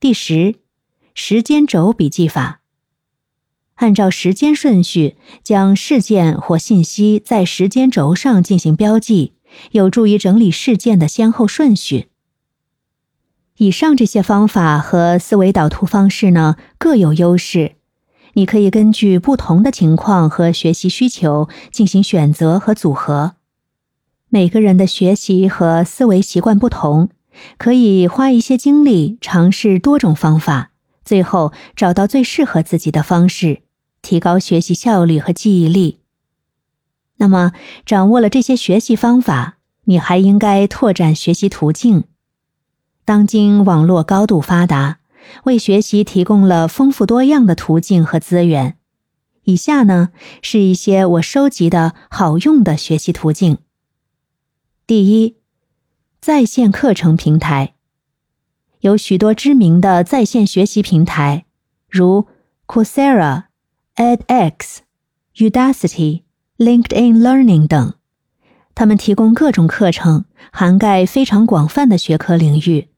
第十，时间轴笔记法。按照时间顺序将事件或信息在时间轴上进行标记，有助于整理事件的先后顺序。以上这些方法和思维导图方式呢各有优势，你可以根据不同的情况和学习需求进行选择和组合。每个人的学习和思维习惯不同。可以花一些精力尝试多种方法，最后找到最适合自己的方式，提高学习效率和记忆力。那么，掌握了这些学习方法，你还应该拓展学习途径。当今网络高度发达，为学习提供了丰富多样的途径和资源。以下呢是一些我收集的好用的学习途径。第一。在线课程平台有许多知名的在线学习平台，如 Coursera、edX、Udacity、LinkedIn Learning 等。他们提供各种课程，涵盖非常广泛的学科领域，